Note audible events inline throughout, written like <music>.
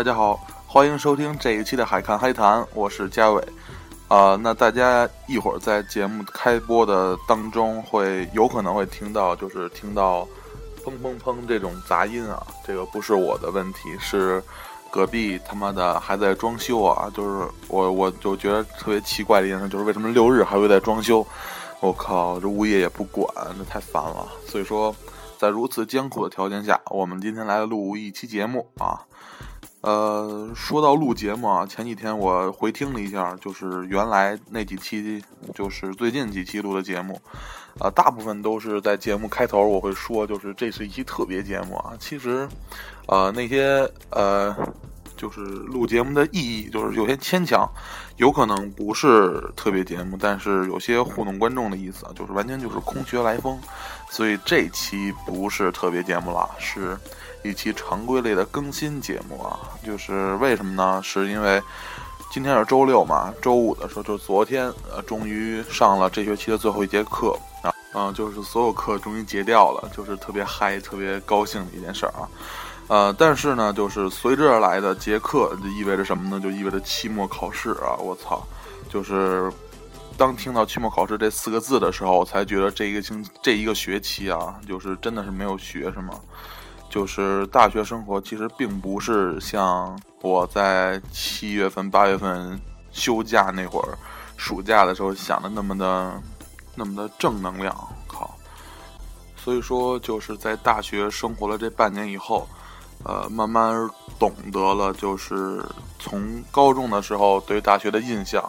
大家好，欢迎收听这一期的《海看黑谈》，我是嘉伟。啊，那大家一会儿在节目开播的当中，会有可能会听到，就是听到砰砰砰这种杂音啊。这个不是我的问题，是隔壁他妈的还在装修啊。就是我，我就觉得特别奇怪的一件事，就是为什么六日还会在装修？我靠，这物业也不管，这太烦了。所以说。在如此艰苦的条件下，我们今天来录一期节目啊。呃，说到录节目啊，前几天我回听了一下，就是原来那几期，就是最近几期录的节目，啊，大部分都是在节目开头我会说，就是这是一期特别节目啊。其实，呃，那些呃。就是录节目的意义，就是有些牵强，有可能不是特别节目，但是有些糊弄观众的意思啊，就是完全就是空穴来风。所以这期不是特别节目了，是一期常规类的更新节目啊。就是为什么呢？是因为今天是周六嘛，周五的时候，就昨天，呃，终于上了这学期的最后一节课啊，嗯，就是所有课终于结掉了，就是特别嗨、特别高兴的一件事儿啊。呃，但是呢，就是随之而来的结课就意味着什么呢？就意味着期末考试啊！我操，就是当听到期末考试这四个字的时候，我才觉得这一个星这一个学期啊，就是真的是没有学什么。就是大学生活其实并不是像我在七月份、八月份休假那会儿，暑假的时候想的那么的那么的正能量。靠！所以说，就是在大学生活了这半年以后。呃，慢慢懂得了，就是从高中的时候对大学的印象，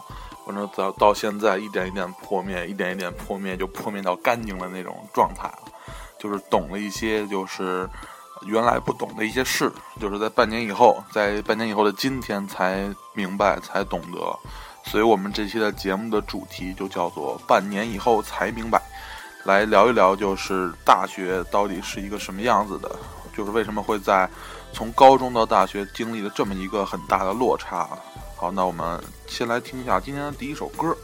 反正到到现在一点一点破灭，一点一点破灭，就破灭到干净的那种状态了。就是懂了一些，就是原来不懂的一些事，就是在半年以后，在半年以后的今天才明白，才懂得。所以我们这期的节目的主题就叫做“半年以后才明白”，来聊一聊，就是大学到底是一个什么样子的。就是为什么会在从高中到大学经历了这么一个很大的落差？好，那我们先来听一下今天的第一首歌，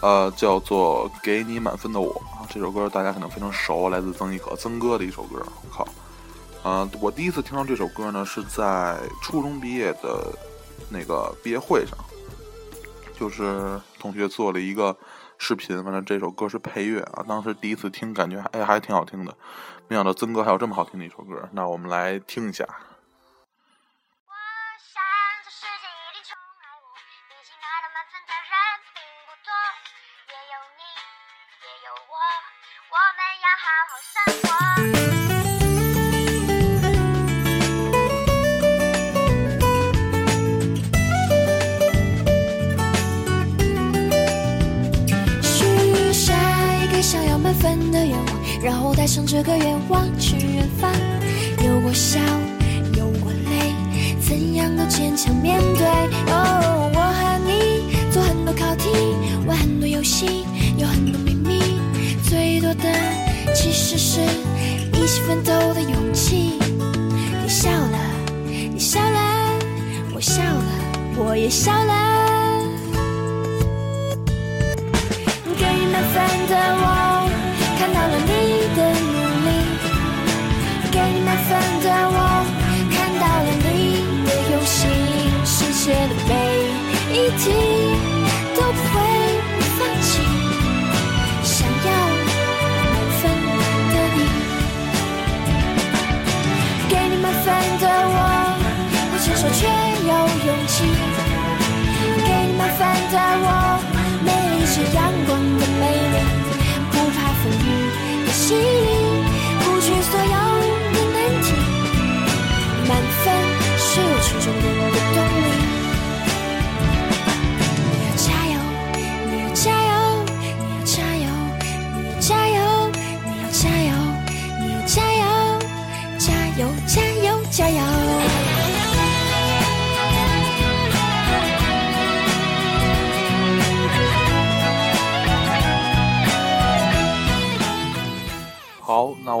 呃，叫做《给你满分的我》啊这首歌大家可能非常熟，来自曾轶可曾哥的一首歌。靠，呃，我第一次听到这首歌呢，是在初中毕业的那个毕业会上，就是同学做了一个。视频，反正这首歌是配乐啊。当时第一次听，感觉哎还挺好听的。没想到曾哥还有这么好听的一首歌，那我们来听一下。向这个愿望去远方，有过笑，有过泪，怎样都坚强面对。哦，我和你做很多考题，玩很多游戏，有很多秘密，最多的其实是一起奋斗的勇气。你笑了，你笑了，我笑了，我也笑了。给满分的我，看到了你。分的我看到了你的用心，世界的每一题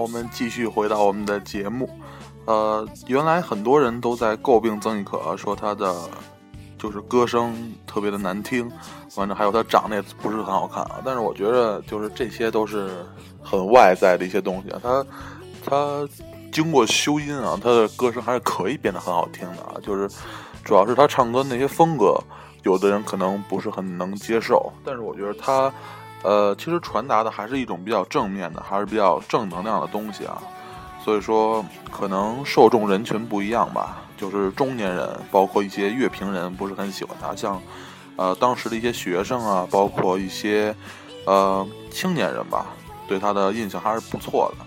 我们继续回到我们的节目。呃，原来很多人都在诟病曾轶可，说她的就是歌声特别的难听，完了还有她长得也不是很好看啊。但是我觉得，就是这些都是很外在的一些东西啊。她她经过修音啊，他的歌声还是可以变得很好听的啊。就是主要是他唱歌那些风格，有的人可能不是很能接受，但是我觉得他，呃，其实传达的还是一种比较正面的，还是比较正能量的东西啊。所以说，可能受众人群不一样吧。就是中年人，包括一些乐评人，不是很喜欢他。像，呃，当时的一些学生啊，包括一些，呃，青年人吧，对他的印象还是不错的。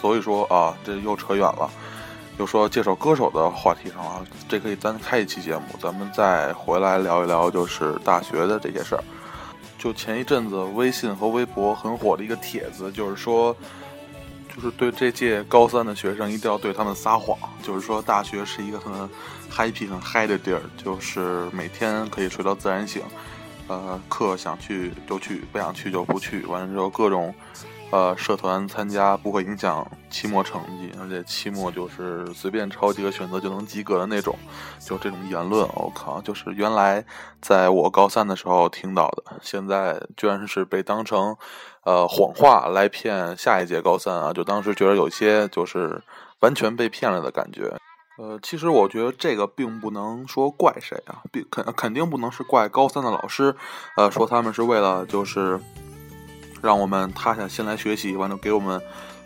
所以说啊，这又扯远了，又说介绍歌手的话题上了。这可以单开一期节目，咱们再回来聊一聊，就是大学的这些事儿。就前一阵子微信和微博很火的一个帖子，就是说。就是对这届高三的学生，一定要对他们撒谎。就是说，大学是一个很 happy、很嗨的地儿，就是每天可以睡到自然醒。呃，课想去就去，不想去就不去。完了之后，各种呃社团参加不会影响期末成绩，而且期末就是随便抄几个选择就能及格的那种。就这种言论，我靠，就是原来在我高三的时候听到的，现在居然是被当成。呃，谎话来骗下一届高三啊！就当时觉得有些就是完全被骗了的感觉。呃，其实我觉得这个并不能说怪谁啊，并肯肯定不能是怪高三的老师。呃，说他们是为了就是让我们塌下心来学习，完了给我们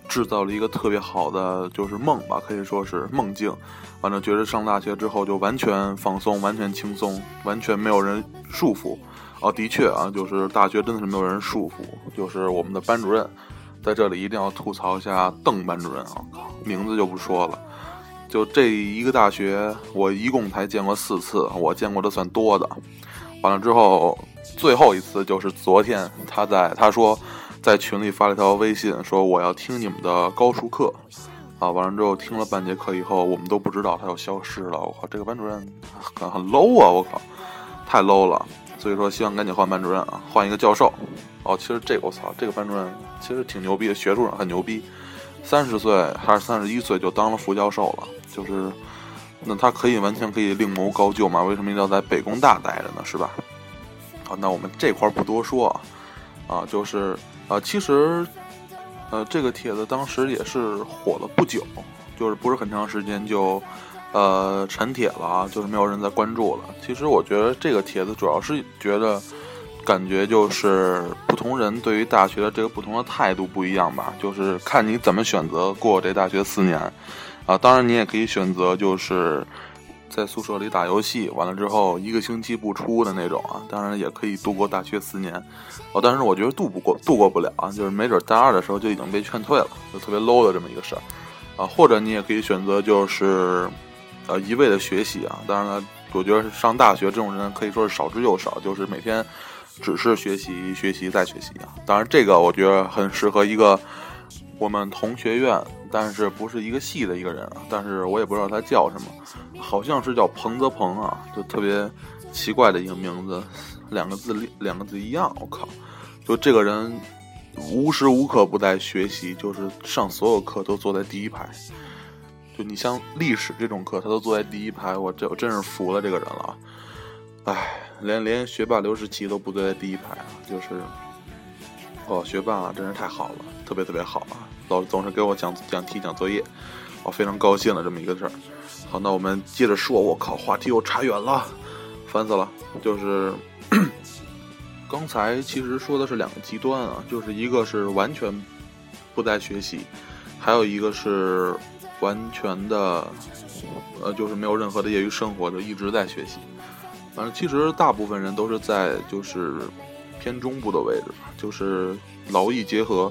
制造了一个特别好的就是梦吧，可以说是梦境。完了觉得上大学之后就完全放松，完全轻松，完全没有人束缚。哦，的确啊，就是大学真的是没有人束缚。就是我们的班主任，在这里一定要吐槽一下邓班主任啊，名字就不说了。就这一个大学，我一共才见过四次，我见过的算多的。完了之后，最后一次就是昨天，他在他说在群里发了一条微信，说我要听你们的高数课。啊，完了之后听了半节课以后，我们都不知道他又消失了。我靠，这个班主任很很 low 啊！我靠，太 low 了。所以说，希望赶紧换班主任啊，换一个教授。哦，其实这个我操，这个班主任其实挺牛逼的，学术上很牛逼。三十岁还是三十一岁就当了副教授了，就是，那他可以完全可以另谋高就嘛？为什么一定要在北工大待着呢？是吧？好，那我们这块不多说啊，啊，就是啊，其实，呃，这个帖子当时也是火了不久，就是不是很长时间就。呃，沉帖了啊，就是没有人再关注了。其实我觉得这个帖子主要是觉得，感觉就是不同人对于大学的这个不同的态度不一样吧，就是看你怎么选择过这大学四年。啊，当然你也可以选择就是在宿舍里打游戏，完了之后一个星期不出的那种啊。当然也可以度过大学四年。哦，但是我觉得度不过，度过不了啊，就是没准大二的时候就已经被劝退了，就特别 low 的这么一个事儿。啊，或者你也可以选择就是。呃，一味的学习啊，当然了，我觉得上大学这种人可以说是少之又少，就是每天只是学习、学习再学习啊。当然，这个我觉得很适合一个我们同学院，但是不是一个系的一个人啊。但是我也不知道他叫什么，好像是叫彭泽鹏啊，就特别奇怪的一个名字，两个字两个字一样。我靠，就这个人无时无刻不在学习，就是上所有课都坐在第一排。就你像历史这种课，他都坐在第一排，我这我真是服了这个人了。唉，连连学霸刘世奇都不坐在第一排啊，就是，哦，学霸啊真是太好了，特别特别好啊，老总是给我讲讲题讲作业，我非常高兴的这么一个事儿。好，那我们接着说，我靠，话题又差远了，烦死了。就是 <coughs> 刚才其实说的是两个极端啊，就是一个是完全不在学习，还有一个是。完全的，呃，就是没有任何的业余生活，就一直在学习。反正其实大部分人都是在就是偏中部的位置，就是劳逸结合，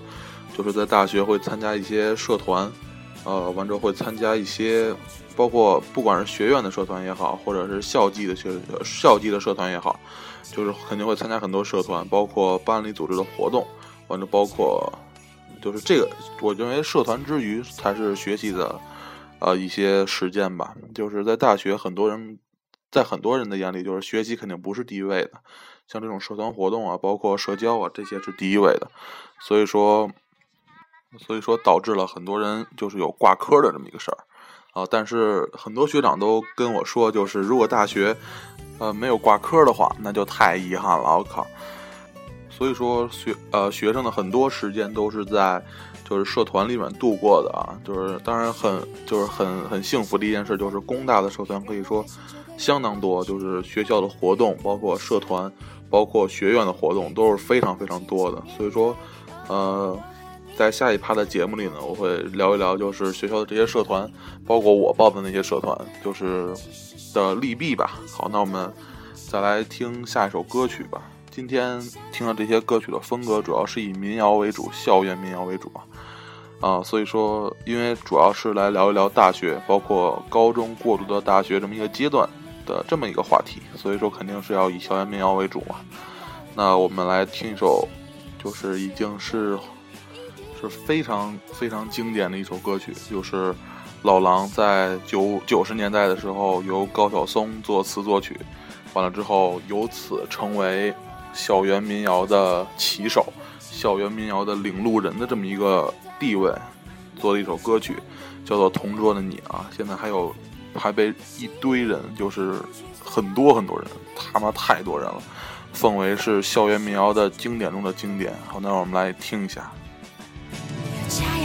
就是在大学会参加一些社团，呃，完之后会参加一些，包括不管是学院的社团也好，或者是校际的学校际的社团也好，就是肯定会参加很多社团，包括班里组织的活动，完了包括。就是这个，我认为社团之余才是学习的，呃，一些实践吧。就是在大学，很多人，在很多人的眼里，就是学习肯定不是第一位的，像这种社团活动啊，包括社交啊，这些是第一位的。所以说，所以说导致了很多人就是有挂科的这么一个事儿啊。但是很多学长都跟我说，就是如果大学，呃，没有挂科的话，那就太遗憾了。我靠！所以说学呃学生的很多时间都是在就是社团里面度过的啊，就是当然很就是很很幸福的一件事，就是工大的社团可以说相当多，就是学校的活动，包括社团，包括学院的活动都是非常非常多的。所以说，呃，在下一趴的节目里呢，我会聊一聊就是学校的这些社团，包括我报的那些社团，就是的利弊吧。好，那我们再来听下一首歌曲吧。今天听的这些歌曲的风格主要是以民谣为主，校园民谣为主啊。啊，所以说，因为主要是来聊一聊大学，包括高中过渡到大学这么一个阶段的这么一个话题，所以说肯定是要以校园民谣为主嘛。那我们来听一首，就是已经是是非常非常经典的一首歌曲，就是老狼在九九十年代的时候由高晓松作词作曲，完了之后由此成为校园民谣的旗手，校园民谣的领路人的这么一个。地位做了一首歌曲，叫做《同桌的你》啊，现在还有还被一堆人，就是很多很多人，他妈太多人了，奉为是校园民谣的经典中的经典。好，那我们来听一下。明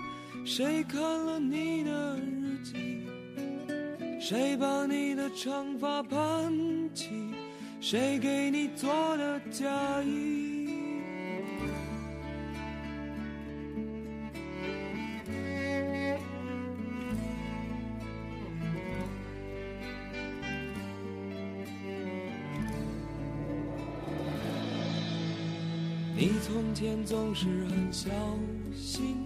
谁看了你的日记？谁把你的长发盘起？谁给你做的嫁衣？你从前总是很小心，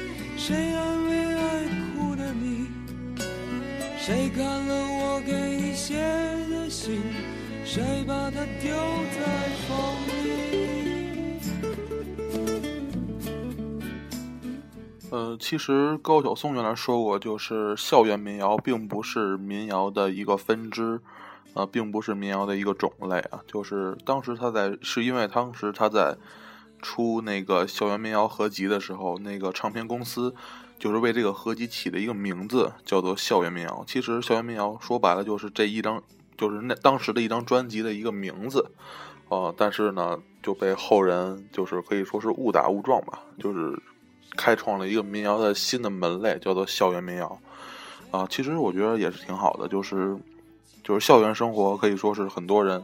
谁安慰爱哭的你？谁看了我给你写的信？谁把它丢在风里？呃，其实高晓松原来说过，就是校园民谣并不是民谣的一个分支，呃，并不是民谣的一个种类啊。就是当时他在，是因为当时他在。出那个校园民谣合集的时候，那个唱片公司就是为这个合集起的一个名字，叫做校园民谣。其实校园民谣说白了就是这一张，就是那当时的一张专辑的一个名字，呃，但是呢就被后人就是可以说是误打误撞吧，就是开创了一个民谣的新的门类，叫做校园民谣。啊，其实我觉得也是挺好的，就是就是校园生活可以说是很多人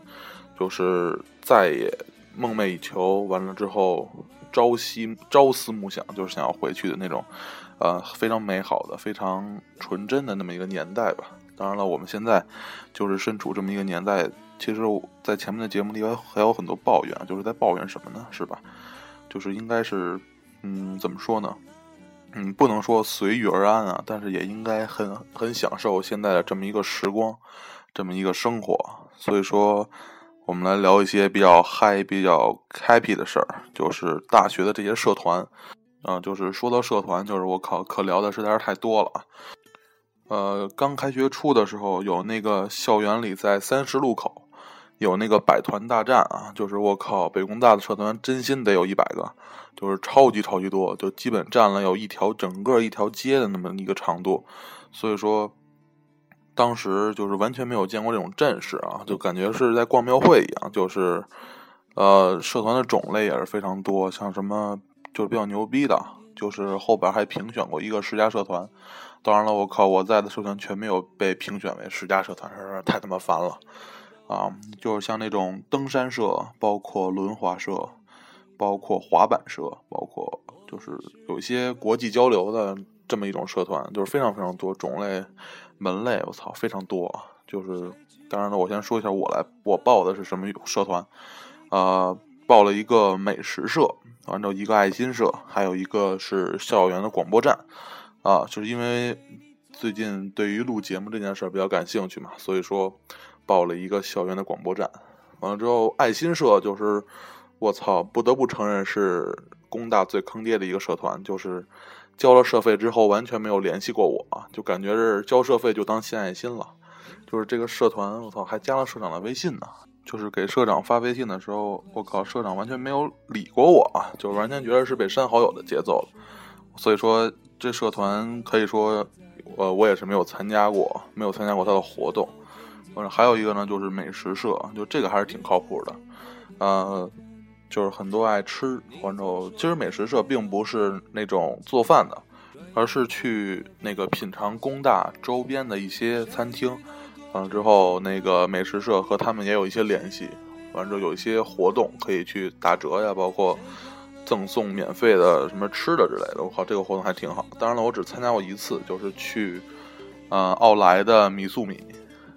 就是再也。梦寐以求，完了之后朝夕朝思暮想，就是想要回去的那种，呃，非常美好的、非常纯真的那么一个年代吧。当然了，我们现在就是身处这么一个年代，其实，在前面的节目里还有很多抱怨，就是在抱怨什么呢？是吧？就是应该是，嗯，怎么说呢？嗯，不能说随遇而安啊，但是也应该很很享受现在的这么一个时光，这么一个生活。所以说。我们来聊一些比较嗨、比较 happy 的事儿，就是大学的这些社团。嗯，就是说到社团，就是我靠，可聊的实在是太多了啊。呃，刚开学初的时候，有那个校园里在三十路口有那个百团大战啊，就是我靠，北工大的社团真心得有一百个，就是超级超级多，就基本占了有一条整个一条街的那么一个长度，所以说当时就是完全没有见过这种阵势啊，就感觉是在逛庙会一样，就是呃，社团的种类也是非常多，像什么就是比较牛逼的，就是后边还评选过一个十佳社团，当然了，我靠，我在的社团全没有被评选为十佳社团，太他妈烦了。啊，就是像那种登山社，包括轮滑社，包括滑板社，包括就是有一些国际交流的这么一种社团，就是非常非常多种类、门类，我操，非常多。就是当然了，我先说一下我来我报的是什么社团，呃，报了一个美食社，完之后一个爱心社，还有一个是校园的广播站。啊，就是因为最近对于录节目这件事比较感兴趣嘛，所以说。报了一个校园的广播站，完了之后，爱心社就是我操，不得不承认是工大最坑爹的一个社团，就是交了社费之后完全没有联系过我，就感觉是交社费就当献爱心了。就是这个社团，我操，还加了社长的微信呢。就是给社长发微信的时候，我靠，社长完全没有理过我，就完全觉得是被删好友的节奏了。所以说，这社团可以说，呃，我也是没有参加过，没有参加过他的活动。嗯还有一个呢，就是美食社，就这个还是挺靠谱的，呃，就是很多爱吃。完之后，其实美食社并不是那种做饭的，而是去那个品尝工大周边的一些餐厅。完了之后，那个美食社和他们也有一些联系。完之后有一些活动可以去打折呀，包括赠送免费的什么吃的之类的。我靠，这个活动还挺好。当然了，我只参加过一次，就是去呃奥莱的米素米。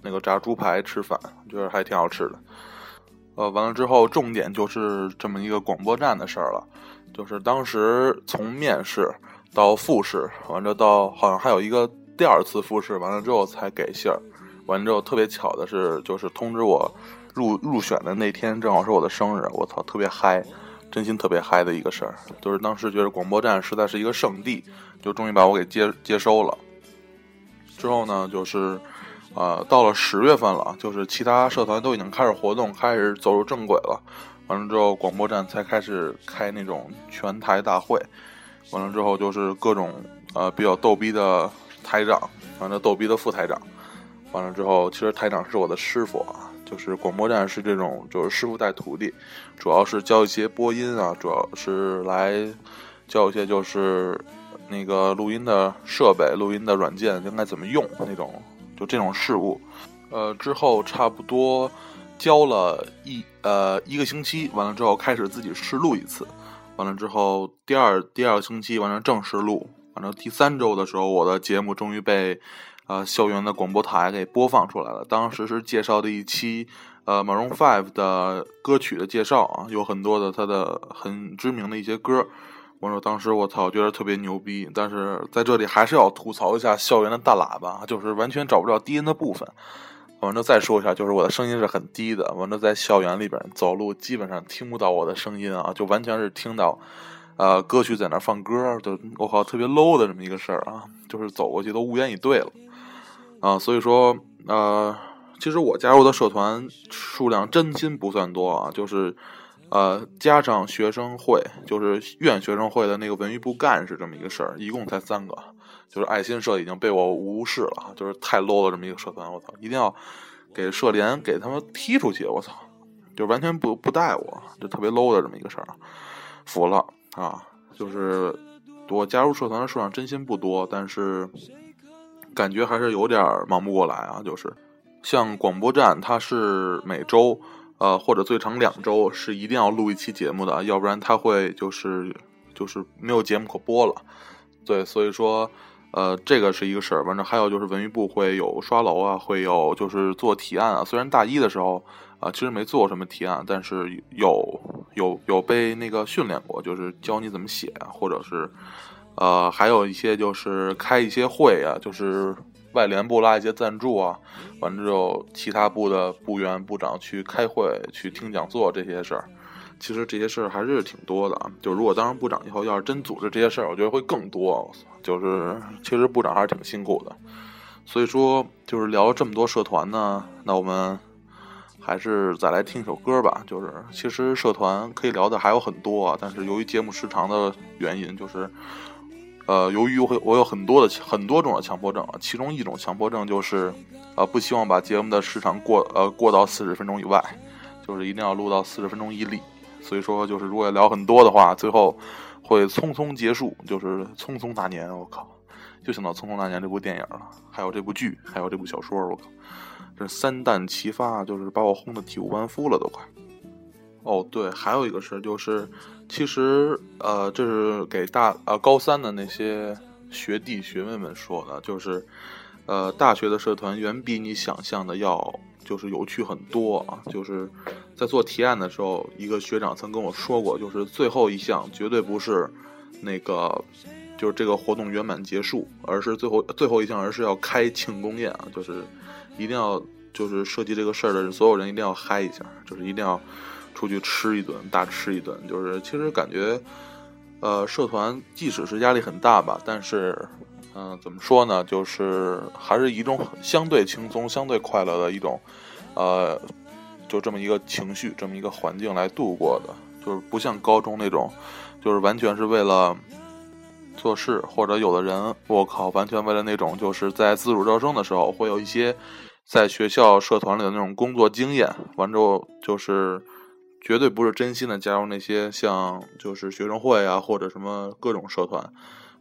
那个炸猪排吃饭，觉得还挺好吃的。呃，完了之后，重点就是这么一个广播站的事儿了。就是当时从面试到复试，完了到好像还有一个第二次复试，完了之后才给信儿。完了之后特别巧的是，就是通知我入入选的那天正好是我的生日，我操，特别嗨，真心特别嗨的一个事儿。就是当时觉得广播站实在是一个圣地，就终于把我给接接收了。之后呢，就是。呃，到了十月份了，就是其他社团都已经开始活动，开始走入正轨了。完了之后，广播站才开始开那种全台大会。完了之后，就是各种呃比较逗逼的台长，完了逗逼的副台长。完了之后，其实台长是我的师傅啊，就是广播站是这种，就是师傅带徒弟，主要是教一些播音啊，主要是来教一些就是那个录音的设备、录音的软件应该怎么用那种。就这种事物，呃，之后差不多教了一呃一个星期，完了之后开始自己试录一次，完了之后第二第二个星期完成正式录，完了第三周的时候，我的节目终于被呃校园的广播台给播放出来了。当时是介绍的一期呃 Maroon Five 的歌曲的介绍啊，有很多的他的很知名的一些歌。我说当时我操，觉得特别牛逼，但是在这里还是要吐槽一下校园的大喇叭，就是完全找不着低音的部分。完了再说一下，就是我的声音是很低的，完了在校园里边走路基本上听不到我的声音啊，就完全是听到，呃，歌曲在那放歌，就我靠，特别 low 的这么一个事儿啊，就是走过去都无言以对了啊。所以说，呃，其实我加入的社团数量真心不算多啊，就是。呃，家长学生会就是院学生会的那个文娱部干事这么一个事儿，一共才三个，就是爱心社已经被我无视了，就是太 low 了这么一个社团，我操，一定要给社联给他们踢出去，我操，就完全不不带我，就特别 low 的这么一个事儿，服了啊！就是我加入社团的数量真心不多，但是感觉还是有点忙不过来啊，就是像广播站，它是每周。呃，或者最长两周是一定要录一期节目的，要不然他会就是就是没有节目可播了。对，所以说，呃，这个是一个事儿。反正还有就是文娱部会有刷楼啊，会有就是做提案啊。虽然大一的时候啊，其实没做什么提案，但是有有有被那个训练过，就是教你怎么写，或者是呃，还有一些就是开一些会啊，就是。外联部拉一些赞助啊，完之后其他部的部员部长去开会、去听讲座这些事儿，其实这些事儿还是挺多的啊。就如果当上部长以后，要是真组织这些事儿，我觉得会更多。就是其实部长还是挺辛苦的。所以说，就是聊了这么多社团呢，那我们还是再来听一首歌吧。就是其实社团可以聊的还有很多啊，但是由于节目时长的原因，就是呃，由于我我有很多的很多种的强迫症，其中一种强迫症就是呃，不希望把节目的时长过呃过到四十分钟以外，就是一定要录到四十分钟以里。所以说，就是如果聊很多的话，最后会匆匆结束，就是匆匆那年。我靠，就想到《匆匆那年》这部电影了，还有这部剧，还有这部小说。我靠，这三弹齐发，就是把我轰得体无完肤了，都快。哦，对，还有一个事就是，其实呃，这是给大呃高三的那些学弟学妹们说的，就是呃，大学的社团远比你想象的要。就是有趣很多啊！就是在做提案的时候，一个学长曾跟我说过，就是最后一项绝对不是那个，就是这个活动圆满结束，而是最后最后一项，而是要开庆功宴啊！就是一定要就是设计这个事儿的，所有人一定要嗨一下，就是一定要出去吃一顿，大吃一顿。就是其实感觉，呃，社团即使是压力很大吧，但是。嗯，怎么说呢？就是还是一种相对轻松、相对快乐的一种，呃，就这么一个情绪、这么一个环境来度过的。就是不像高中那种，就是完全是为了做事，或者有的人，我靠，完全为了那种，就是在自主招生的时候会有一些在学校社团里的那种工作经验，完之后就是绝对不是真心的加入那些像就是学生会啊，或者什么各种社团。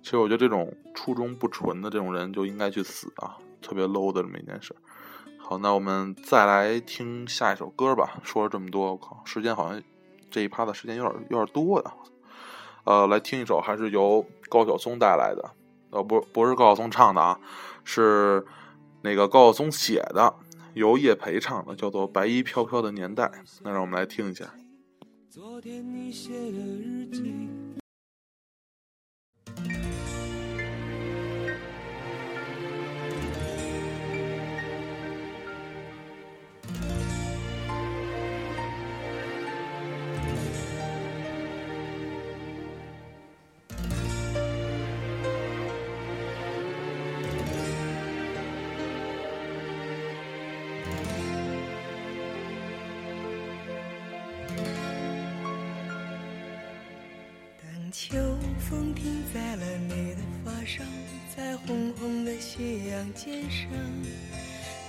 其实我觉得这种初衷不纯的这种人就应该去死啊！特别 low 的这么一件事。好，那我们再来听下一首歌吧。说了这么多，我靠，时间好像这一趴的时间有点有点多呀。呃，来听一首还是由高晓松带来的，呃，不不是高晓松唱的啊，是那个高晓松写的，由叶培唱的，叫做《白衣飘飘的年代》。那让我们来听一下。昨天你写的日记。肩上，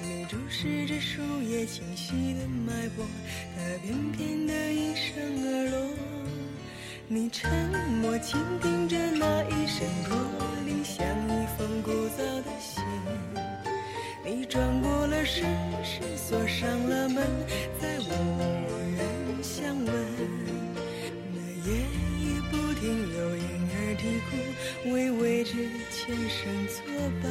你注视着树叶清晰的脉搏，它翩翩地应声而落。你沉默倾听着那一声驼铃，像一封古早的信。你转过了身，是锁上了门，在无人相问。为未知的前生作伴，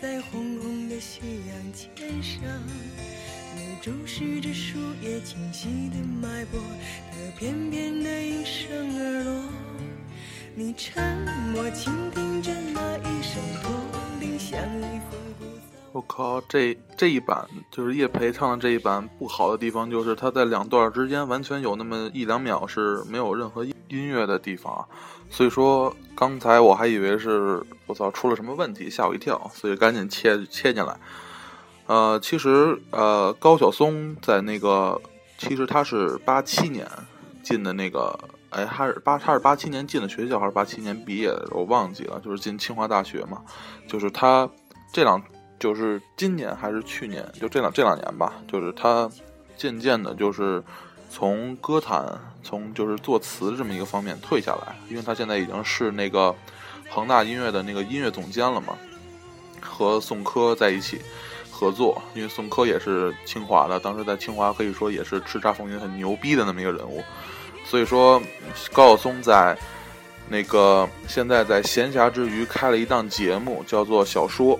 在红红的夕阳肩上，你注视着树叶清晰的脉搏，它翩翩的应声而落。你沉默倾听着那一声驼铃，像一封古早。我靠，这这一版就是叶培唱的这一版，不好的地方就是他在两段之间完全有那么一两秒是没有任何音乐的地方。所以说，刚才我还以为是我操出了什么问题，吓我一跳，所以赶紧切切进来。呃，其实呃，高晓松在那个，其实他是八七年进的那个，哎，他是八他是八七年进的学校，还是八七年毕业的？我忘记了，就是进清华大学嘛。就是他这两，就是今年还是去年，就这两这两年吧，就是他渐渐的，就是从歌坛，从就是作词这么一个方面退下来，因为他现在已经是那个恒大音乐的那个音乐总监了嘛，和宋柯在一起合作，因为宋柯也是清华的，当时在清华可以说也是叱咤风云很牛逼的那么一个人物，所以说高晓松在那个现在在闲暇之余开了一档节目，叫做《小说》，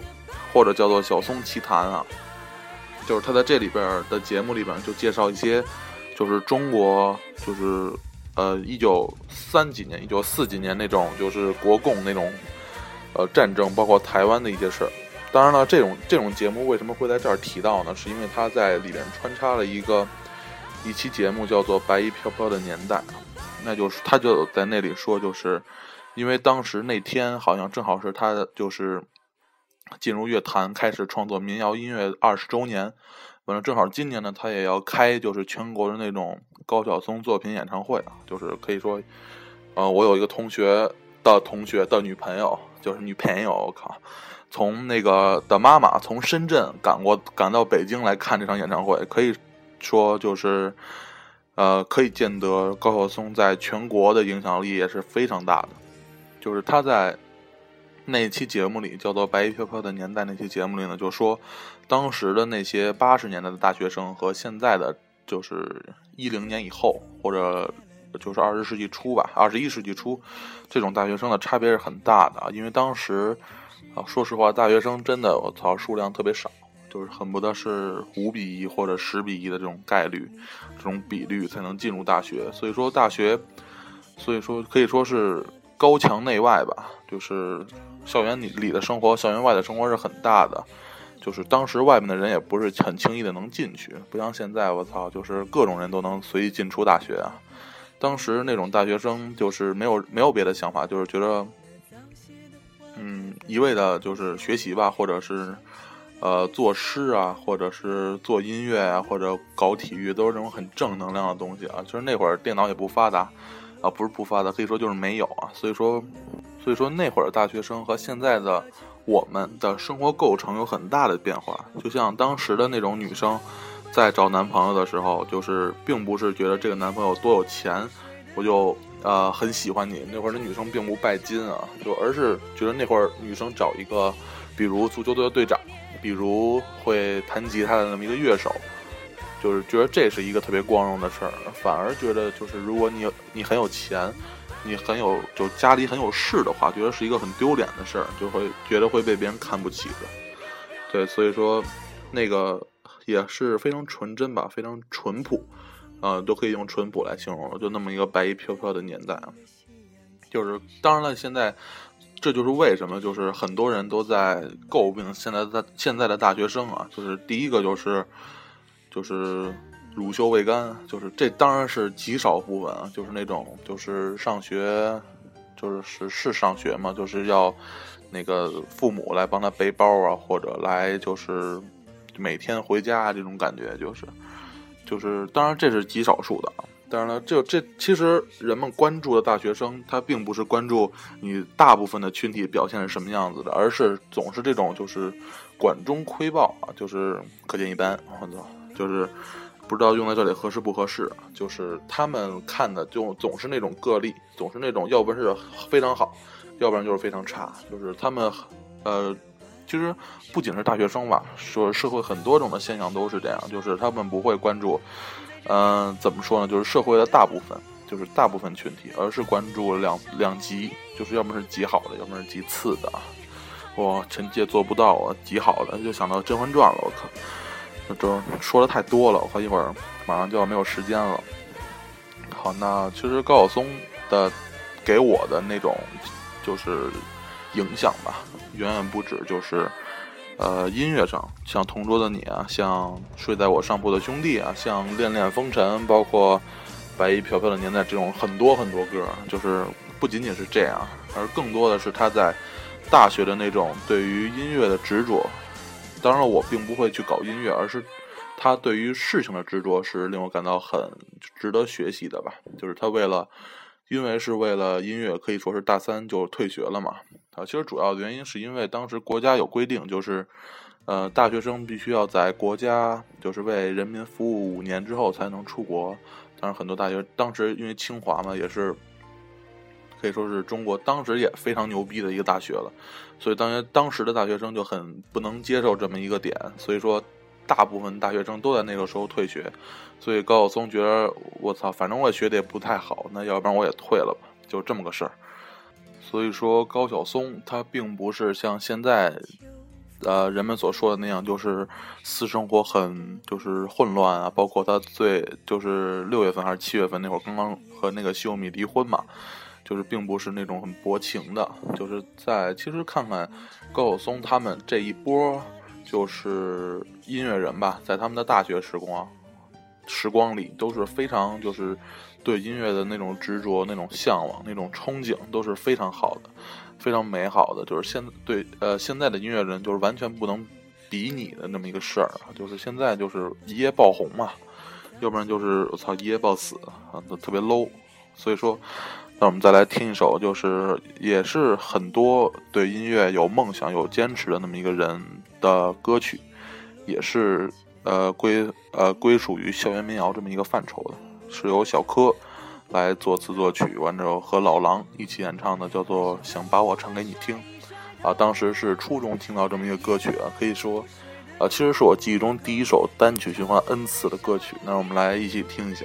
或者叫做《小松奇谈》啊，就是他在这里边的节目里边就介绍一些。就是中国，就是呃，一九三几年、一九四几年那种，就是国共那种呃战争，包括台湾的一些事儿。当然了，这种这种节目为什么会在这儿提到呢？是因为他在里面穿插了一个一期节目，叫做《白衣飘飘的年代》，那就是他就在那里说，就是因为当时那天好像正好是他就是进入乐坛，开始创作民谣音乐二十周年。正好今年呢，他也要开就是全国的那种高晓松作品演唱会啊，就是可以说，呃，我有一个同学的同学的女朋友，就是女朋友，我靠，从那个的妈妈从深圳赶过赶到北京来看这场演唱会，可以说就是，呃，可以见得高晓松在全国的影响力也是非常大的，就是他在。那期节目里叫做《白衣飘飘的年代》，那期节目里呢，就说当时的那些八十年代的大学生和现在的就是一零年以后，或者就是二十世纪初吧，二十一世纪初，这种大学生的差别是很大的啊。因为当时啊，说实话，大学生真的我操数量特别少，就是恨不得是五比一或者十比一的这种概率，这种比率才能进入大学。所以说大学，所以说可以说是高墙内外吧，就是。校园里里的生活，校园外的生活是很大的，就是当时外面的人也不是很轻易的能进去，不像现在，我操，就是各种人都能随意进出大学啊。当时那种大学生就是没有没有别的想法，就是觉得，嗯，一味的就是学习吧，或者是呃作诗啊，或者是做音乐啊，或者搞体育，都是这种很正能量的东西啊。就是那会儿电脑也不发达啊，不是不发达，可以说就是没有啊，所以说。所以说，那会儿的大学生和现在的我们的生活构成有很大的变化。就像当时的那种女生，在找男朋友的时候，就是并不是觉得这个男朋友多有钱，我就呃很喜欢你。那会儿的女生并不拜金啊，就而是觉得那会儿女生找一个，比如足球队的队长，比如会弹吉他的那么一个乐手，就是觉得这是一个特别光荣的事儿。反而觉得就是如果你你很有钱。你很有，就家里很有势的话，觉得是一个很丢脸的事儿，就会觉得会被别人看不起的。对，所以说，那个也是非常纯真吧，非常淳朴，呃，都可以用淳朴来形容了。就那么一个白衣飘飘的年代啊，就是当然了，现在这就是为什么，就是很多人都在诟病现在的现在的大学生啊，就是第一个就是就是。乳臭未干，就是这当然是极少部分啊，就是那种就是上学，就是是是上学嘛，就是要那个父母来帮他背包啊，或者来就是每天回家这种感觉，就是就是当然这是极少数的啊。当然了，这这其实人们关注的大学生，他并不是关注你大部分的群体表现是什么样子的，而是总是这种就是管中窥豹啊，就是可见一斑，我操，就是。不知道用在这里合适不合适，就是他们看的就总是那种个例，总是那种要不是非常好，要不然就是非常差。就是他们，呃，其实不仅是大学生吧，说社会很多种的现象都是这样，就是他们不会关注，嗯，怎么说呢？就是社会的大部分，就是大部分群体，而是关注两两极，就是要么是极好的，要么是极次的。哇，臣妾做不到啊，极好的就想到《甄嬛传》了，我靠。这说的太多了，我一会儿马上就要没有时间了。好，那其实高晓松的给我的那种就是影响吧，远远不止就是呃音乐上，像《同桌的你》啊，像《睡在我上铺的兄弟》啊，像《恋恋风尘》，包括《白衣飘飘的年代》这种很多很多歌，就是不仅仅是这样，而更多的是他在大学的那种对于音乐的执着。当然，我并不会去搞音乐，而是他对于事情的执着是令我感到很值得学习的吧。就是他为了，因为是为了音乐，可以说是大三就退学了嘛。啊，其实主要的原因是因为当时国家有规定，就是呃，大学生必须要在国家就是为人民服务五年之后才能出国。当然，很多大学当时因为清华嘛，也是可以说是中国当时也非常牛逼的一个大学了，所以当年当时的大学生就很不能接受这么一个点，所以说大部分大学生都在那个时候退学。所以高晓松觉得我操，反正我也学的也不太好，那要不然我也退了吧，就这么个事儿。所以说高晓松他并不是像现在。呃，人们所说的那样，就是私生活很就是混乱啊，包括他最就是六月份还是七月份那会儿，刚刚和那个秀米离婚嘛，就是并不是那种很薄情的，就是在其实看看高晓松他们这一波就是音乐人吧，在他们的大学时光时光里都是非常就是对音乐的那种执着、那种向往、那种憧憬都是非常好的。非常美好的，就是现对呃现在的音乐人就是完全不能比拟的那么一个事儿，就是现在就是一夜爆红嘛，要不然就是我操一夜爆死啊，都特别 low。所以说，那我们再来听一首，就是也是很多对音乐有梦想、有坚持的那么一个人的歌曲，也是呃归呃归属于校园民谣这么一个范畴的，是由小柯。来作词作曲，完之后和老狼一起演唱的，叫做《想把我唱给你听》，啊，当时是初中听到这么一个歌曲啊，可以说，啊，其实是我记忆中第一首单曲循环 N 次的歌曲。那我们来一起听一下。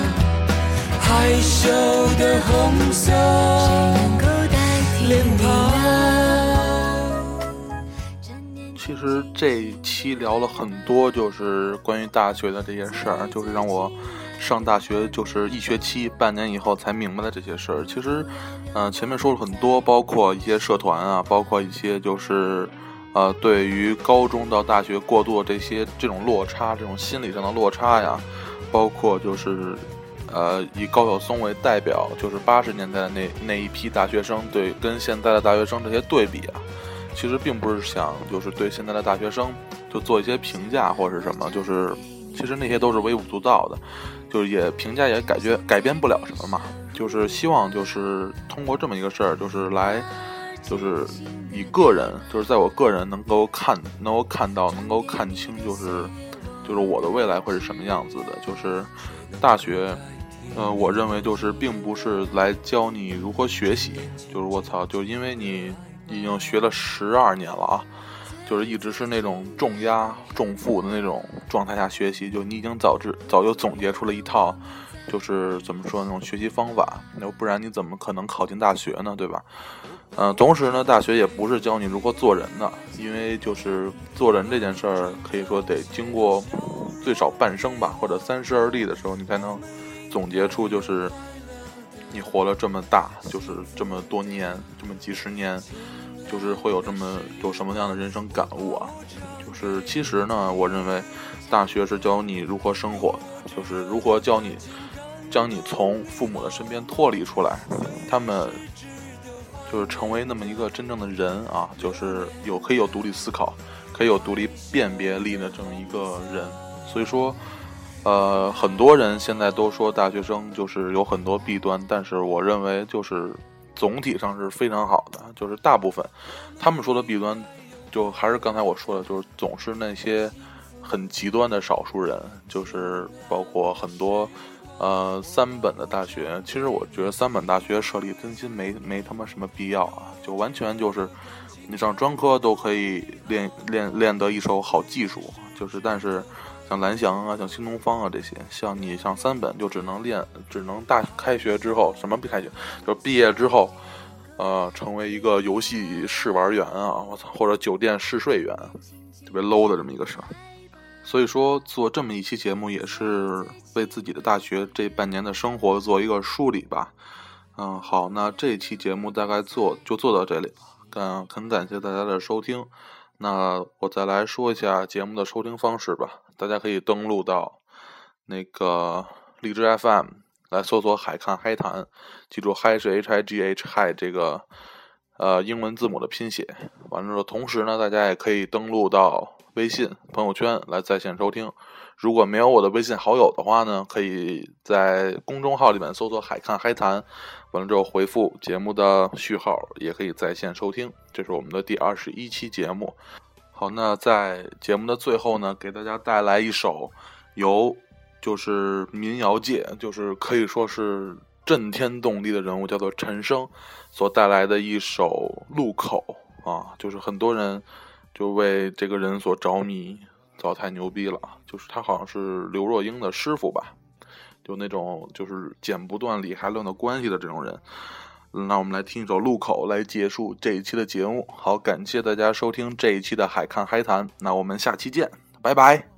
害羞的红色脸庞。其实这一期聊了很多，就是关于大学的这些事儿，就是让我上大学就是一学期、半年以后才明白的这些事儿。其实，嗯，前面说了很多，包括一些社团啊，包括一些就是。呃，对于高中到大学过渡这些这种落差，这种心理上的落差呀，包括就是，呃，以高晓松为代表，就是八十年代的那那一批大学生，对跟现在的大学生这些对比啊，其实并不是想就是对现在的大学生就做一些评价或者是什么，就是其实那些都是微不足道的，就是也评价也改觉改变不了什么嘛，就是希望就是通过这么一个事儿，就是来。就是以个人，就是在我个人能够看，能够看到，能够看清，就是就是我的未来会是什么样子的。就是大学，呃，我认为就是并不是来教你如何学习，就是我操，就因为你已经学了十二年了啊，就是一直是那种重压重负的那种状态下学习，就你已经早知早就总结出了一套，就是怎么说那种学习方法，那不然你怎么可能考进大学呢？对吧？嗯，同时呢，大学也不是教你如何做人的，因为就是做人这件事儿，可以说得经过最少半生吧，或者三十而立的时候，你才能总结出就是你活了这么大，就是这么多年，这么几十年，就是会有这么有什么样的人生感悟啊？就是其实呢，我认为大学是教你如何生活，就是如何教你将你从父母的身边脱离出来，他们就是成为那么一个真正的人啊，就是有可以有独立思考，可以有独立辨别力的这么一个人。所以说，呃，很多人现在都说大学生就是有很多弊端，但是我认为就是总体上是非常好的，就是大部分他们说的弊端，就还是刚才我说的，就是总是那些很极端的少数人，就是包括很多呃三本的大学，其实我觉得三本大学设立真心没没他妈什么必要啊，就完全就是你上专科都可以练练练得一手好技术，就是但是。像蓝翔啊，像新东方啊这些，像你像三本就只能练，只能大开学之后什么不开学，就毕业之后，呃，成为一个游戏试玩员啊，我操，或者酒店试睡员，特别 low 的这么一个事儿。所以说做这么一期节目，也是为自己的大学这半年的生活做一个梳理吧。嗯，好，那这期节目大概做就做到这里，感很感谢大家的收听。那我再来说一下节目的收听方式吧。大家可以登录到那个荔枝 FM 来搜索“海看嗨谈”，记住“嗨”是 H I G H 嗨这个呃英文字母的拼写。完了之后，同时呢，大家也可以登录到微信朋友圈来在线收听。如果没有我的微信好友的话呢，可以在公众号里面搜索“海看嗨谈”，完了之后回复节目的序号，也可以在线收听。这是我们的第二十一期节目。好，那在节目的最后呢，给大家带来一首由就是民谣界，就是可以说是震天动地的人物，叫做陈升所带来的一首《路口》啊，就是很多人就为这个人所着迷，早太牛逼了，就是他好像是刘若英的师傅吧，就那种就是剪不断理还乱的关系的这种人。那我们来听一首《路口》来结束这一期的节目。好，感谢大家收听这一期的《海看海谈》。那我们下期见，拜拜。